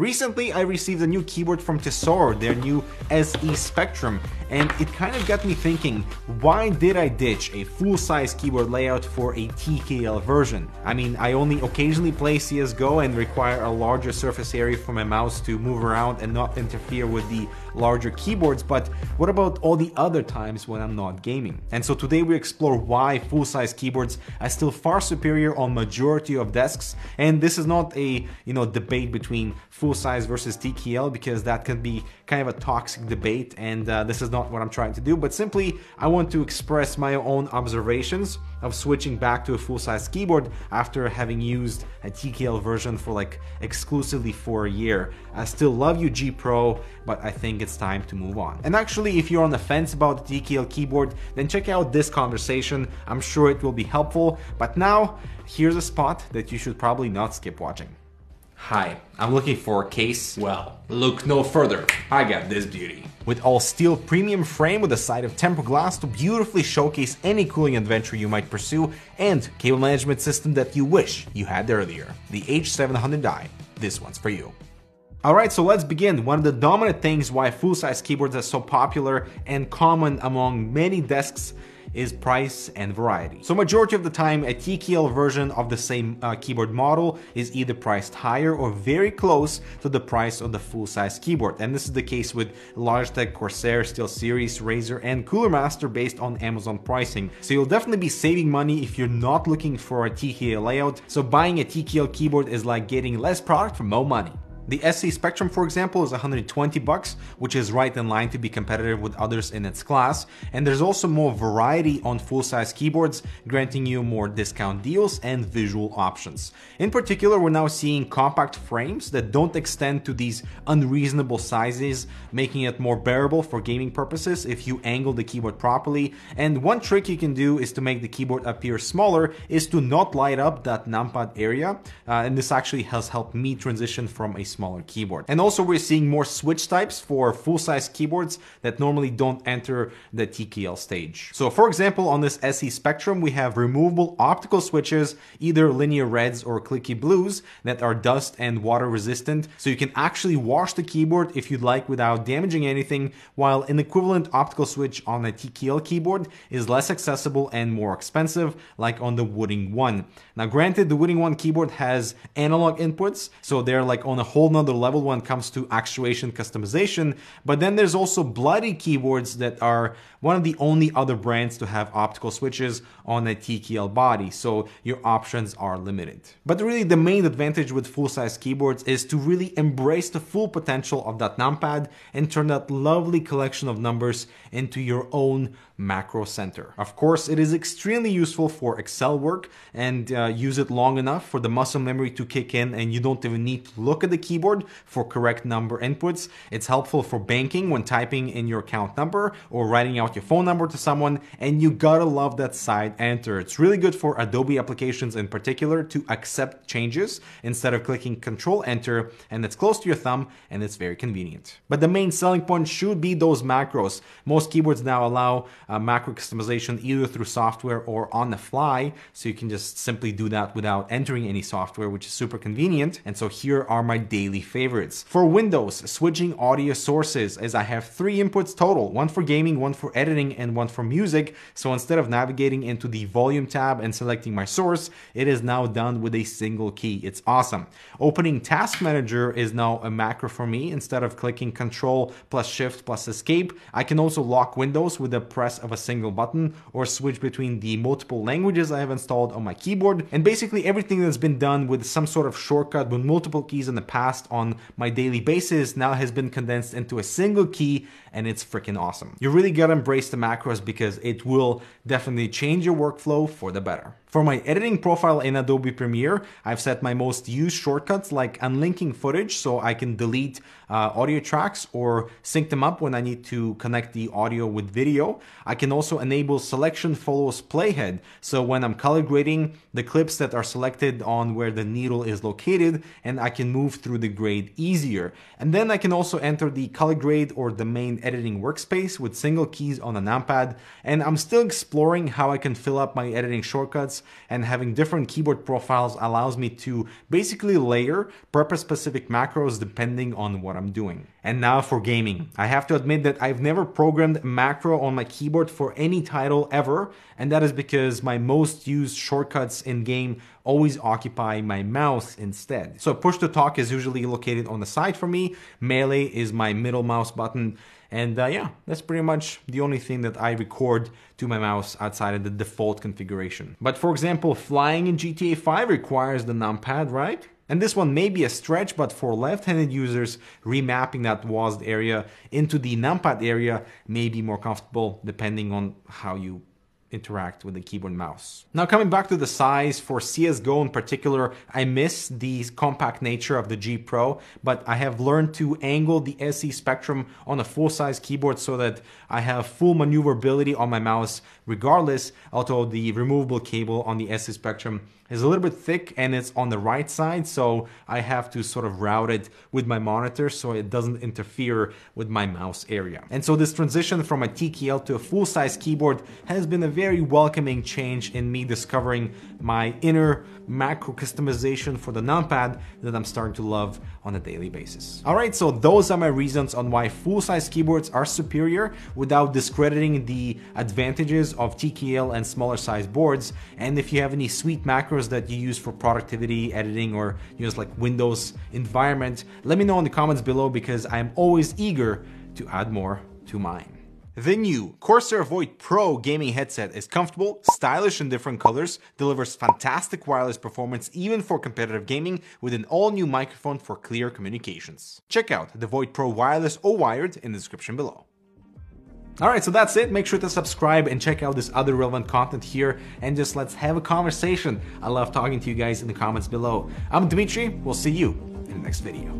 Recently, I received a new keyboard from Tesoro, their new SE Spectrum, and it kind of got me thinking, why did I ditch a full-size keyboard layout for a TKL version? I mean, I only occasionally play CSGO and require a larger surface area for my mouse to move around and not interfere with the larger keyboards, but what about all the other times when I'm not gaming? And so today we explore why full-size keyboards are still far superior on majority of desks, and this is not a, you know, debate between full size versus TKL because that can be kind of a toxic debate and uh, this is not what I'm trying to do but simply I want to express my own observations of switching back to a full size keyboard after having used a TKL version for like exclusively for a year. I still love you G Pro but I think it's time to move on. And actually if you're on the fence about the TKL keyboard then check out this conversation. I'm sure it will be helpful but now here's a spot that you should probably not skip watching. Hi, I'm looking for a case. Well, look no further. I got this beauty. With all steel premium frame with a side of tempered glass to beautifully showcase any cooling adventure you might pursue and cable management system that you wish you had earlier. The H700i. This one's for you. Alright, so let's begin. One of the dominant things why full-size keyboards are so popular and common among many desks is price and variety. So majority of the time, a TKL version of the same uh, keyboard model is either priced higher or very close to the price of the full-size keyboard. And this is the case with Logitech, Corsair, SteelSeries, Razer, and Cooler Master based on Amazon pricing. So you'll definitely be saving money if you're not looking for a TKL layout. So buying a TKL keyboard is like getting less product for more money. The SE Spectrum, for example, is 120 bucks, which is right in line to be competitive with others in its class. And there's also more variety on full-size keyboards, granting you more discount deals and visual options. In particular, we're now seeing compact frames that don't extend to these unreasonable sizes, making it more bearable for gaming purposes if you angle the keyboard properly. And one trick you can do is to make the keyboard appear smaller is to not light up that numpad area. Uh, and this actually has helped me transition from a smaller keyboard. And also we're seeing more switch types for full-size keyboards that normally don't enter the TKL stage. So for example, on this SE Spectrum, we have removable optical switches, either linear reds or clicky blues that are dust and water resistant. So you can actually wash the keyboard if you'd like without damaging anything, while an equivalent optical switch on a TKL keyboard is less accessible and more expensive, like on the Wooting One. Now granted, the Wooting One keyboard has analog inputs, so they're like on a whole nother level when it comes to actuation customization. But then there's also Bloody keyboards that are one of the only other brands to have optical switches on a TKL body, so your options are limited. But really the main advantage with full-size keyboards is to really embrace the full potential of that numpad and turn that lovely collection of numbers into your own macro center. Of course, it is extremely useful for Excel work and uh, use it long enough for the muscle memory to kick in and you don't even need to look at the keyboard for correct number inputs. It's helpful for banking when typing in your account number or writing out your phone number to someone and you gotta love that side enter. It's really good for Adobe applications in particular to accept changes instead of clicking control enter and it's close to your thumb and it's very convenient. But the main selling point should be those macros. Most keyboards now allow uh, macro customization either through software or on the fly. So you can just simply do that without entering any software, which is super convenient. And so here are my daily favorites. For Windows, switching audio sources as I have three inputs total, one for gaming, one for editing, and one for music. So instead of navigating into the volume tab and selecting my source, it is now done with a single key. It's awesome. Opening Task Manager is now a macro for me. Instead of clicking Control plus Shift plus Escape, I can also lock Windows with the press of a single button or switch between the multiple languages I have installed on my keyboard. And basically everything that's been done with some sort of shortcut with multiple keys in the past on my daily basis now has been condensed into a single key and it's freaking awesome. You really gotta embrace the macros because it will definitely change your workflow for the better. For my editing profile in Adobe Premiere, I've set my most used shortcuts like unlinking footage so I can delete uh, audio tracks or sync them up when I need to connect the audio with video. I can also enable selection follows playhead. So when I'm color grading the clips that are selected on where the needle is located and I can move through the grade easier. And then I can also enter the color grade or the main editing workspace with single keys on a numpad. And I'm still exploring how I can fill up my editing shortcuts and having different keyboard profiles allows me to basically layer purpose-specific macros depending on what I'm doing. And now for gaming. I have to admit that I've never programmed macro on my keyboard for any title ever, and that is because my most used shortcuts in game always occupy my mouse instead. So push to talk is usually located on the side for me, melee is my middle mouse button, and uh, yeah, that's pretty much the only thing that I record to my mouse outside of the default configuration. But for example, flying in GTA 5 requires the numpad, right? And this one may be a stretch, but for left-handed users, remapping that WASD area into the numpad area may be more comfortable depending on how you interact with the keyboard mouse. Now coming back to the size for CSGO in particular, I miss the compact nature of the G Pro, but I have learned to angle the SE Spectrum on a full-size keyboard so that I have full maneuverability on my mouse regardless, although the removable cable on the SE Spectrum is a little bit thick and it's on the right side, so I have to sort of route it with my monitor so it doesn't interfere with my mouse area. And so this transition from a TKL to a full-size keyboard has been a very welcoming change in me discovering my inner macro customization for the numpad that I'm starting to love on a daily basis. Alright, so those are my reasons on why full-size keyboards are superior without discrediting the advantages of TKL and smaller size boards. And if you have any sweet macros that you use for productivity, editing, or use like Windows environment, let me know in the comments below because I'm always eager to add more to mine. The new Corsair Void Pro gaming headset is comfortable, stylish in different colors, delivers fantastic wireless performance even for competitive gaming with an all-new microphone for clear communications. Check out the Void Pro Wireless or Wired in the description below. Alright, so that's it. Make sure to subscribe and check out this other relevant content here and just let's have a conversation. I love talking to you guys in the comments below. I'm Dmitry, we'll see you in the next video.